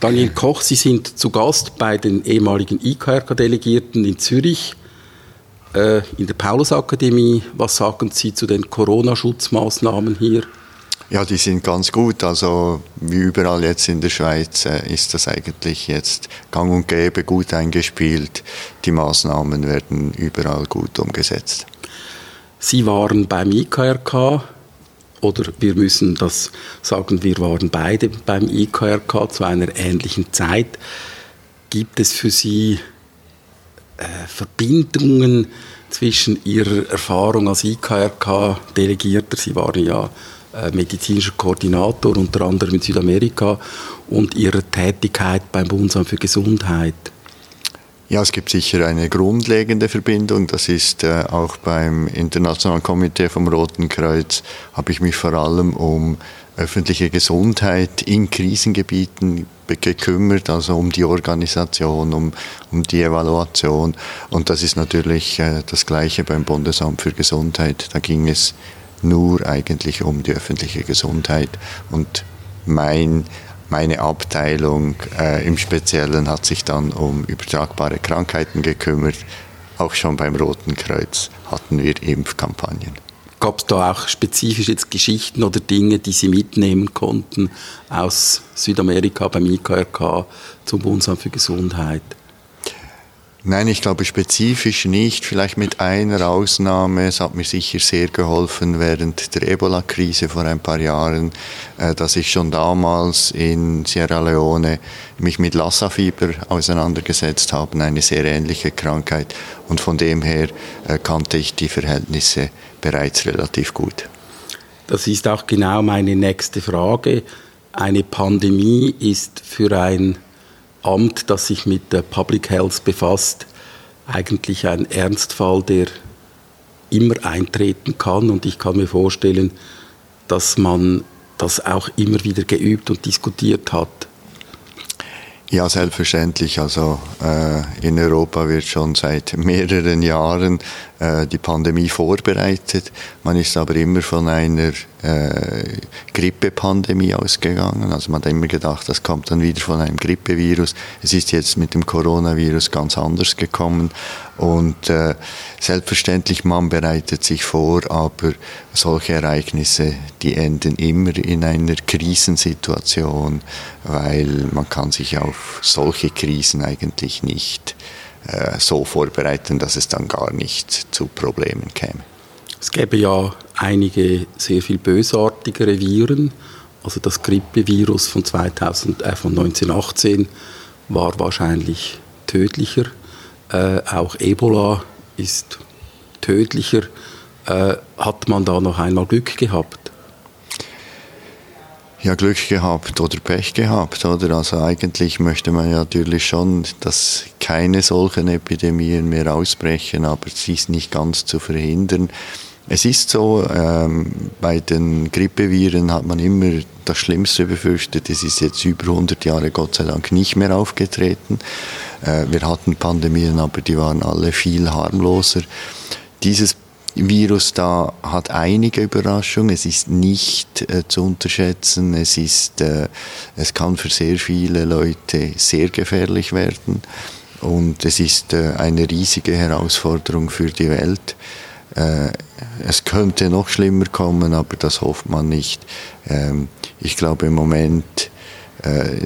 Daniel Koch, Sie sind zu Gast bei den ehemaligen IKRK-Delegierten in Zürich äh, in der Paulusakademie. Was sagen Sie zu den Corona-Schutzmaßnahmen hier? Ja, die sind ganz gut. Also wie überall jetzt in der Schweiz äh, ist das eigentlich jetzt gang und gäbe gut eingespielt. Die Maßnahmen werden überall gut umgesetzt. Sie waren beim IKRK oder wir müssen das sagen, wir waren beide beim IKRK zu einer ähnlichen Zeit. Gibt es für Sie äh, Verbindungen zwischen Ihrer Erfahrung als IKRK-Delegierter, Sie waren ja äh, medizinischer Koordinator, unter anderem in Südamerika, und Ihrer Tätigkeit beim Bundesamt für Gesundheit? Ja, es gibt sicher eine grundlegende Verbindung. Das ist äh, auch beim Internationalen Komitee vom Roten Kreuz, habe ich mich vor allem um öffentliche Gesundheit in Krisengebieten gekümmert, also um die Organisation, um, um die Evaluation. Und das ist natürlich äh, das Gleiche beim Bundesamt für Gesundheit. Da ging es nur eigentlich um die öffentliche Gesundheit. Und mein, meine Abteilung äh, im Speziellen hat sich dann um übertragbare Krankheiten gekümmert. Auch schon beim Roten Kreuz hatten wir Impfkampagnen. Gab es da auch spezifisch jetzt Geschichten oder Dinge, die Sie mitnehmen konnten aus Südamerika beim IKRK zum Bundesamt für Gesundheit? Nein, ich glaube spezifisch nicht. Vielleicht mit einer Ausnahme. Es hat mir sicher sehr geholfen während der Ebola-Krise vor ein paar Jahren, äh, dass ich schon damals in Sierra Leone mich mit Lassa-Fieber auseinandergesetzt habe, eine sehr ähnliche Krankheit. Und von dem her äh, kannte ich die Verhältnisse bereits relativ gut. Das ist auch genau meine nächste Frage. Eine Pandemie ist für ein Amt, das sich mit der Public Health befasst, eigentlich ein Ernstfall, der immer eintreten kann. Und ich kann mir vorstellen, dass man das auch immer wieder geübt und diskutiert hat. Ja, selbstverständlich. Also äh, in Europa wird schon seit mehreren Jahren äh, die Pandemie vorbereitet. Man ist aber immer von einer äh, Grippepandemie ausgegangen. Also man hat immer gedacht, das kommt dann wieder von einem Grippevirus. Es ist jetzt mit dem Coronavirus ganz anders gekommen. Und äh, selbstverständlich, man bereitet sich vor, aber solche Ereignisse, die enden immer in einer Krisensituation, weil man kann sich auf solche Krisen eigentlich nicht äh, so vorbereiten, dass es dann gar nicht zu Problemen käme. Es gäbe ja einige sehr viel bösartigere Viren. Also das Grippevirus von, 2000, äh, von 1918 war wahrscheinlich tödlicher äh, auch Ebola ist tödlicher. Äh, hat man da noch einmal Glück gehabt? Ja, Glück gehabt oder Pech gehabt, oder? Also eigentlich möchte man ja natürlich schon, dass keine solchen Epidemien mehr ausbrechen, aber sie ist nicht ganz zu verhindern. Es ist so, ähm, bei den Grippeviren hat man immer das Schlimmste befürchtet. Es ist jetzt über 100 Jahre Gott sei Dank nicht mehr aufgetreten. Äh, wir hatten Pandemien, aber die waren alle viel harmloser. Dieses Virus da hat einige Überraschungen. Es ist nicht äh, zu unterschätzen. Es ist, äh, es kann für sehr viele Leute sehr gefährlich werden. Und es ist äh, eine riesige Herausforderung für die Welt. Äh, es könnte noch schlimmer kommen, aber das hofft man nicht. Ähm, ich glaube, im Moment äh,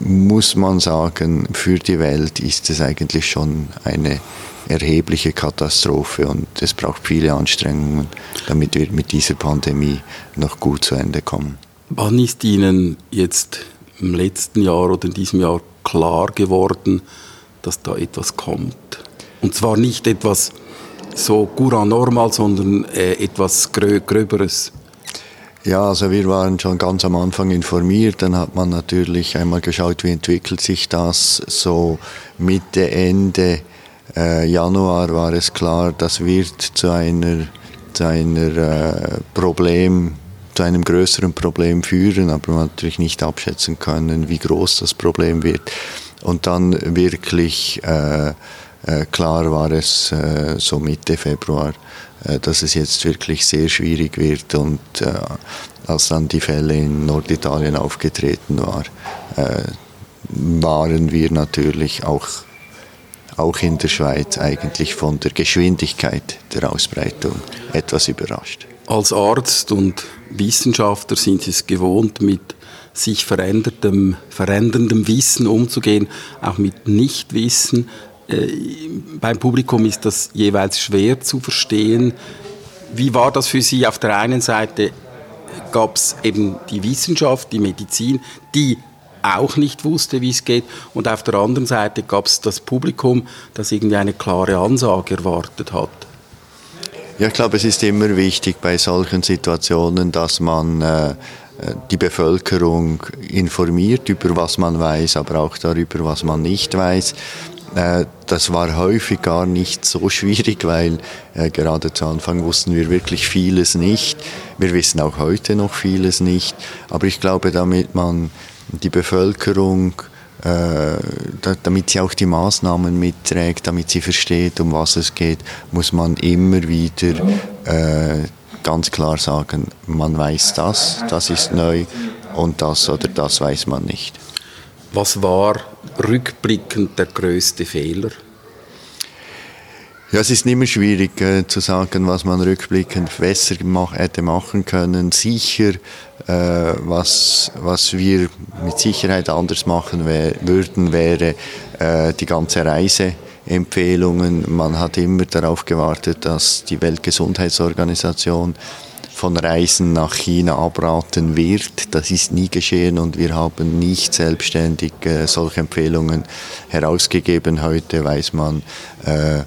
muss man sagen, für die Welt ist es eigentlich schon eine erhebliche Katastrophe und es braucht viele Anstrengungen, damit wir mit dieser Pandemie noch gut zu Ende kommen. Wann ist Ihnen jetzt im letzten Jahr oder in diesem Jahr klar geworden, dass da etwas kommt? Und zwar nicht etwas so Gura Normal, sondern äh, etwas Grö Gröberes? Ja, also wir waren schon ganz am Anfang informiert. Dann hat man natürlich einmal geschaut, wie entwickelt sich das. So Mitte, Ende äh, Januar war es klar, das wird zu einer, zu einer äh, Problem, zu einem größeren Problem führen, aber man hat natürlich nicht abschätzen können, wie groß das Problem wird. Und dann wirklich äh, klar war es äh, so Mitte Februar, äh, dass es jetzt wirklich sehr schwierig wird und als dann die Fälle in Norditalien aufgetreten war, waren wir natürlich auch, auch in der Schweiz eigentlich von der Geschwindigkeit der Ausbreitung etwas überrascht. Als Arzt und Wissenschaftler sind Sie es gewohnt, mit sich veränderndem, veränderndem Wissen umzugehen, auch mit Nichtwissen. Äh, beim Publikum ist das jeweils schwer zu verstehen. Wie war das für Sie? Auf der einen Seite gab es eben die Wissenschaft, die Medizin, die auch nicht wusste, wie es geht. Und auf der anderen Seite gab es das Publikum, das irgendwie eine klare Ansage erwartet hat. Ja, ich glaube, es ist immer wichtig bei solchen Situationen, dass man äh, die Bevölkerung informiert über was man weiß, aber auch darüber, was man nicht weiß. Äh, das war häufig gar nicht so schwierig, weil äh, gerade zu Anfang wussten wir wirklich vieles nicht. Wir wissen auch heute noch vieles nicht. Aber ich glaube, damit man die Bevölkerung, äh, damit sie auch die Maßnahmen mitträgt, damit sie versteht, um was es geht, muss man immer wieder ganz klar sagen, man weiß das, das ist neu und das oder das weiß man nicht. Was war rückblickend der größte Fehler? Ja, es ist immer schwierig äh, zu sagen, was man rückblickend besser mach, hätte machen können. Sicher, äh, was, was wir mit Sicherheit anders machen wär, würden, wäre äh, die ganze Reiseempfehlungen. Man hat immer darauf gewartet, dass die Weltgesundheitsorganisation von Reisen nach China abraten wird. Das ist nie geschehen und wir haben nicht selbstständig äh, solche Empfehlungen herausgegeben. Heute weiß man, äh,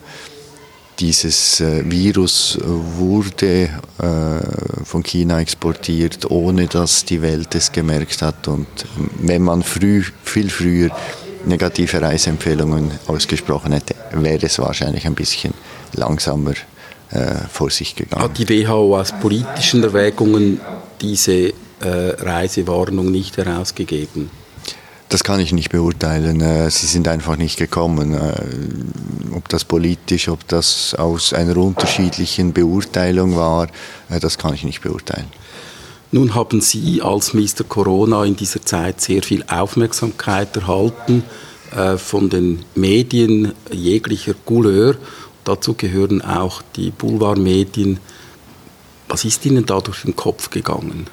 dieses äh, Virus wurde äh, von China exportiert, ohne dass die Welt es gemerkt hat. Und wenn man früh, viel früher negative Reiseempfehlungen ausgesprochen hätte, wäre es wahrscheinlich ein bisschen langsamer vor sich gegangen. Hat die WHO aus politischen Erwägungen diese äh, Reisewarnung nicht herausgegeben? Das kann ich nicht beurteilen. Äh, sie sind einfach nicht gekommen. Äh, ob das politisch, ob das aus einer unterschiedlichen Beurteilung war, äh, das kann ich nicht beurteilen. Nun haben Sie als Mr. Corona in dieser Zeit sehr viel Aufmerksamkeit erhalten von den Medien jeglicher Couleur. Dazu gehören auch die Boulevardmedien. Was ist Ihnen da durch den Kopf gegangen?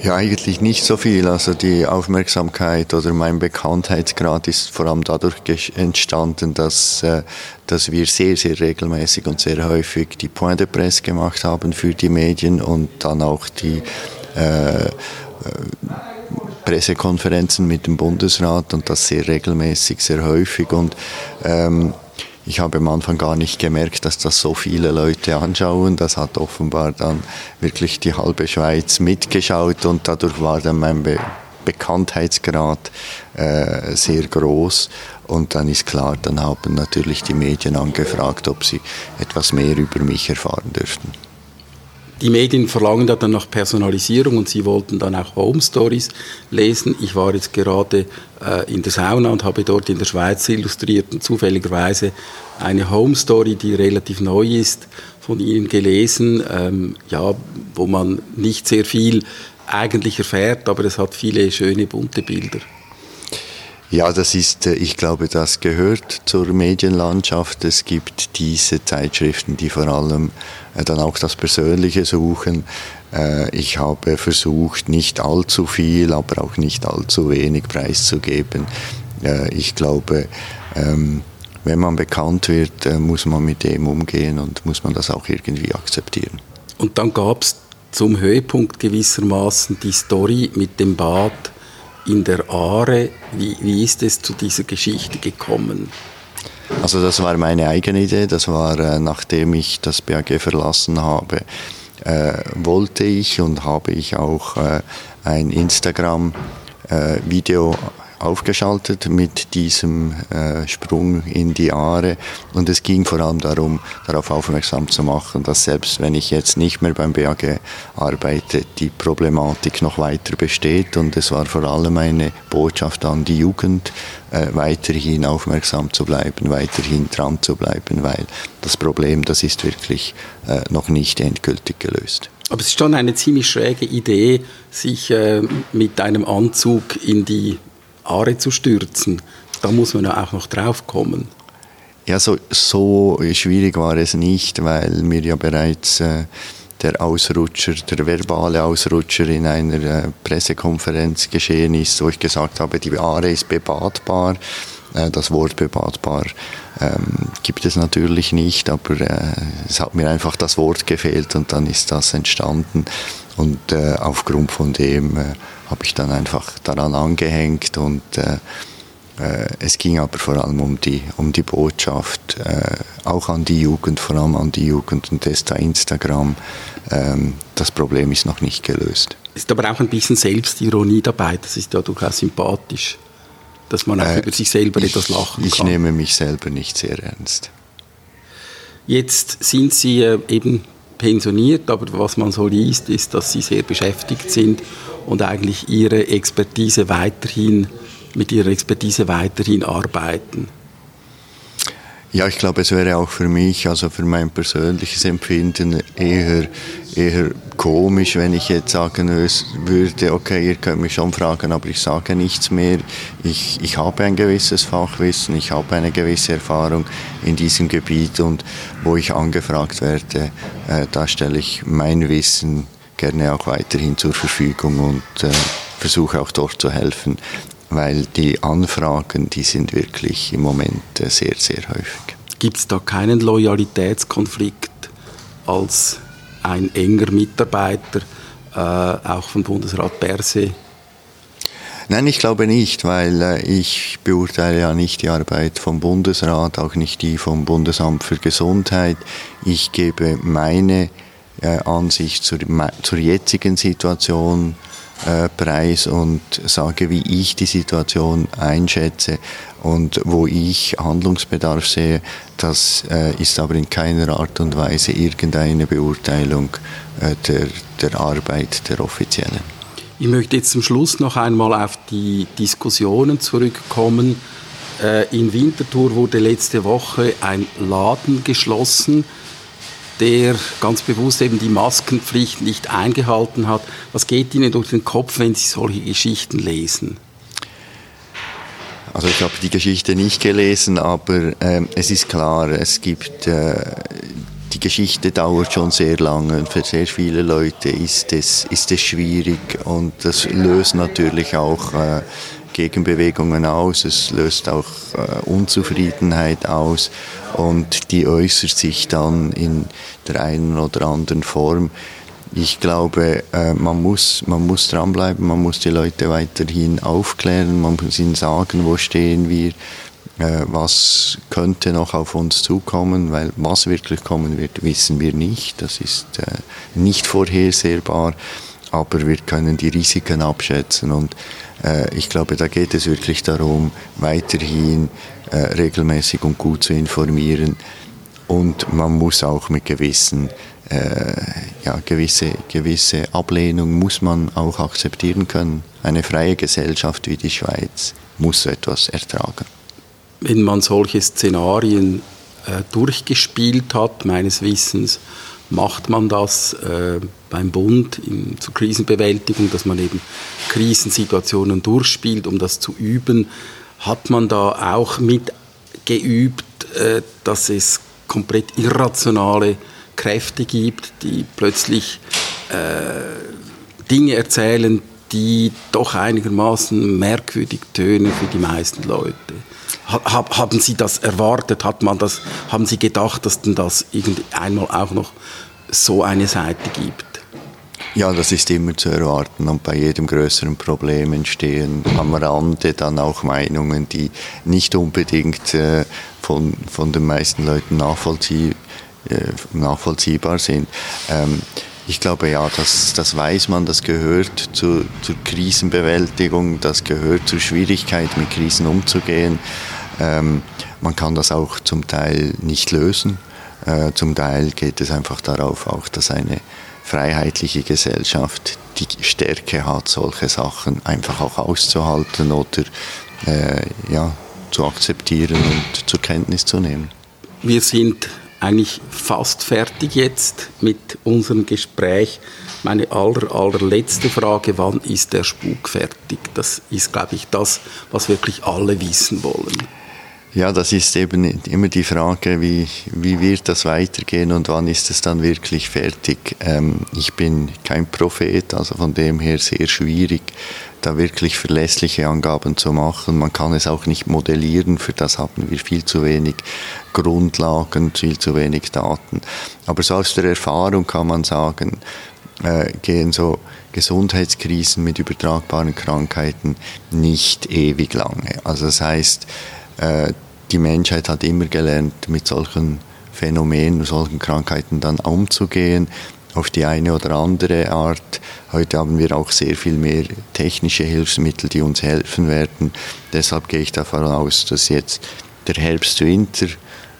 Ja, eigentlich nicht so viel. Also die Aufmerksamkeit oder mein Bekanntheitsgrad ist vor allem dadurch entstanden, dass, äh, dass wir sehr, sehr regelmäßig und sehr häufig die Point de Presse gemacht haben für die Medien und dann auch die äh, äh Pressekonferenzen mit dem Bundesrat und das sehr regelmäßig, sehr häufig. Und ähm, ich habe am Anfang gar nicht gemerkt, dass das so viele Leute anschauen. Das hat offenbar dann wirklich die halbe Schweiz mitgeschaut und dadurch war dann mein Be Bekanntheitsgrad äh, sehr groß. Und dann ist klar, dann haben natürlich die Medien angefragt, ob sie etwas mehr über mich erfahren dürften. Die Medien verlangen da dann nach Personalisierung und sie wollten dann auch Home Stories lesen. Ich war jetzt gerade äh, in der Sauna und habe dort in der Schweiz illustriert und zufälligerweise eine Home Story, die relativ neu ist, von Ihnen gelesen, ähm, ja, wo man nicht sehr viel eigentlich erfährt, aber es hat viele schöne bunte Bilder. Ja, das ist, äh, ich glaube, das gehört zur Medienlandschaft. Es gibt diese Zeitschriften, die vor allem äh, dann auch das Persönliche suchen. Äh, ich habe versucht, nicht allzu viel, aber auch nicht allzu wenig preiszugeben. Ich glaube, ähm, wenn man bekannt wird, muss man mit dem umgehen und muss man das auch irgendwie akzeptieren. Und dann gab es zum Höhepunkt gewissermaßen die Story mit dem Bad in der Aare. Wie, wie ist es zu dieser Geschichte gekommen? Also das war meine eigene Idee. Das war, äh, nachdem ich das BAG verlassen habe, äh, wollte ich und habe ich auch äh, ein Instagram-Video äh, aufgeschaltet mit diesem äh, Sprung in die Aare. Und es ging vor allem darum, darauf aufmerksam zu machen, dass selbst wenn ich jetzt nicht mehr beim BAG arbeite, die Problematik noch weiter besteht. Und es war vor allem eine Botschaft an die Jugend, äh, weiterhin aufmerksam zu bleiben, weiterhin dran zu bleiben, weil das Problem, das ist wirklich äh, noch nicht endgültig gelöst. Aber es ist schon eine ziemlich schräge Idee, sich äh, mit einem Anzug in die Aare zu stürzen. Da muss man ja auch noch drauf kommen. Ja, so, so schwierig war es nicht, weil mir ja bereits äh, der Ausrutscher, der verbale Ausrutscher in einer äh, Pressekonferenz geschehen ist, wo ich gesagt habe, die Aare ist bebadbar. Äh, das Wort bebadbar ähm, gibt es natürlich nicht, aber äh, es hat mir einfach das Wort gefehlt und dann ist das entstanden. Und äh, aufgrund von dem äh, habe ich dann einfach daran angehängt und äh, äh, es ging aber vor allem um die, um die Botschaft, äh, auch an die Jugend, vor allem an die Jugend und das da Instagram. Ähm, das Problem ist noch nicht gelöst. Ist aber auch ein bisschen Selbstironie dabei, das ist ja durchaus sympathisch, dass man auch über sich selber ich, etwas lachen kann. Ich nehme mich selber nicht sehr ernst. Jetzt sind Sie eben pensioniert, aber was man so liest, ist, dass Sie sehr beschäftigt sind und eigentlich Ihre Expertise weiterhin mit ihrer Expertise weiterhin arbeiten? Ja, ich glaube, es wäre auch für mich, also für mein persönliches Empfinden, eher, eher komisch, wenn ich jetzt sagen würde, okay, ihr könnt mich schon fragen, aber ich sage nichts mehr. Ich, ich habe ein gewisses Fachwissen, ich habe eine gewisse Erfahrung in diesem Gebiet und wo ich angefragt werde, äh, da stelle ich mein Wissen gerne auch weiterhin zur Verfügung und äh, versuche auch dort zu helfen weil die Anfragen, die sind wirklich im Moment äh, sehr, sehr häufig. Gibt es da keinen Loyalitätskonflikt als ein enger Mitarbeiter, äh, auch von Bundesrat Berse? Nein, ich glaube nicht, weil äh, ich beurteile ja nicht die Arbeit vom Bundesrat, auch nicht die vom Bundesamt für Gesundheit. Ich gebe meine äh, Ansicht zur, zur jetzigen Situation äh, Preis und sage, wie ich die Situation einschätze und wo ich Handlungsbedarf sehe. Das äh, ist aber in keiner Art und Weise irgendeine Beurteilung äh, der, der Arbeit der Offiziellen. Ich möchte jetzt zum Schluss noch einmal auf die Diskussionen zurückkommen. In Winterthur wurde letzte Woche ein Laden geschlossen der ganz bewusst eben die Maskenpflicht nicht eingehalten hat. Was geht Ihnen durch den Kopf, wenn Sie solche Geschichten lesen? Also ich habe die Geschichte nicht gelesen, aber äh, es ist klar, es gibt äh, die Geschichte dauert schon sehr lange und für sehr viele Leute ist es, ist es schwierig und das löst natürlich auch äh, Gegenbewegungen aus, es löst auch äh, Unzufriedenheit aus. Und die äußert sich dann in der einen oder anderen Form. Ich glaube, äh, man, muss, man muss dranbleiben, man muss die Leute weiterhin aufklären, man muss ihnen sagen, wo stehen wir, äh, was könnte noch auf uns zukommen, weil was wirklich kommen wird, wissen wir nicht. Das ist äh, nicht vorhersehbar, aber wir können die Risiken abschätzen und äh, ich glaube, da geht es wirklich darum, weiterhin äh, regelmäßig und gut zu informieren. Und man muss auch mit gewissen, äh, ja, gewisse, gewisse Ablehnung muss man auch akzeptieren können. Eine freie Gesellschaft wie die Schweiz muss etwas ertragen. Wenn man solche Szenarien äh, durchgespielt hat, meines Wissens, macht man das äh, beim Bund in, zur Krisenbewältigung, dass man eben Krisensituationen durchspielt, um das zu üben. Hat man da auch mitgeübt, äh, dass es komplett irrationale Kräfte gibt, die plötzlich äh, Dinge erzählen, die doch einigermaßen merkwürdig tönen für die meisten Leute. Haben Sie das erwartet? Hat man das, haben Sie gedacht, dass denn das einmal auch noch so eine Seite gibt? Ja, das ist immer zu erwarten und bei jedem größeren Problem entstehen am Rande dann auch Meinungen, die nicht unbedingt äh, von, von den meisten Leuten nachvollzieh, äh, nachvollziehbar sind. Ähm, ich glaube ja, das, das weiß man, das gehört zu, zur Krisenbewältigung, das gehört zur Schwierigkeit, mit Krisen umzugehen. Ähm, man kann das auch zum Teil nicht lösen. Äh, zum Teil geht es einfach darauf auch, dass eine freiheitliche Gesellschaft die Stärke hat, solche Sachen einfach auch auszuhalten oder äh, ja, zu akzeptieren und zur Kenntnis zu nehmen. Wir sind eigentlich fast fertig jetzt mit unserem Gespräch. Meine aller, allerletzte Frage, wann ist der Spuk fertig? Das ist, glaube ich, das, was wirklich alle wissen wollen. Ja, das ist eben immer die Frage, wie, wie wird das weitergehen und wann ist es dann wirklich fertig. Ähm, ich bin kein Prophet, also von dem her sehr schwierig, da wirklich verlässliche Angaben zu machen. Man kann es auch nicht modellieren, für das haben wir viel zu wenig Grundlagen, viel zu wenig Daten. Aber so aus der Erfahrung kann man sagen, äh, gehen so Gesundheitskrisen mit übertragbaren Krankheiten nicht ewig lange. Also das heißt, äh, die Menschheit hat immer gelernt, mit solchen Phänomenen, solchen Krankheiten dann umzugehen, auf die eine oder andere Art. Heute haben wir auch sehr viel mehr technische Hilfsmittel, die uns helfen werden. Deshalb gehe ich davon aus, dass jetzt der Herbst-Winter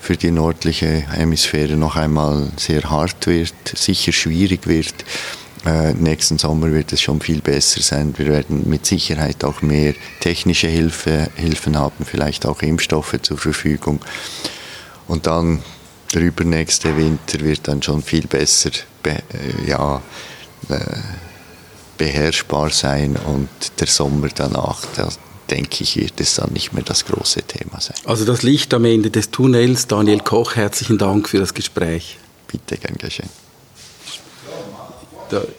für die nördliche Hemisphäre noch einmal sehr hart wird, sicher schwierig wird äh, nächsten Sommer wird es schon viel besser sein. Wir werden mit Sicherheit auch mehr technische Hilfe, Hilfen haben, vielleicht auch Impfstoffe zur Verfügung. Und dann der übernächste Winter wird dann schon viel besser be, äh, ja, äh, beherrschbar sein und der Sommer danach, da denke ich, wird es dann nicht mehr das große Thema sein. Also das Licht am Ende des Tunnels. Daniel Koch, herzlichen Dank für das Gespräch. Bitte, gern geschehen. The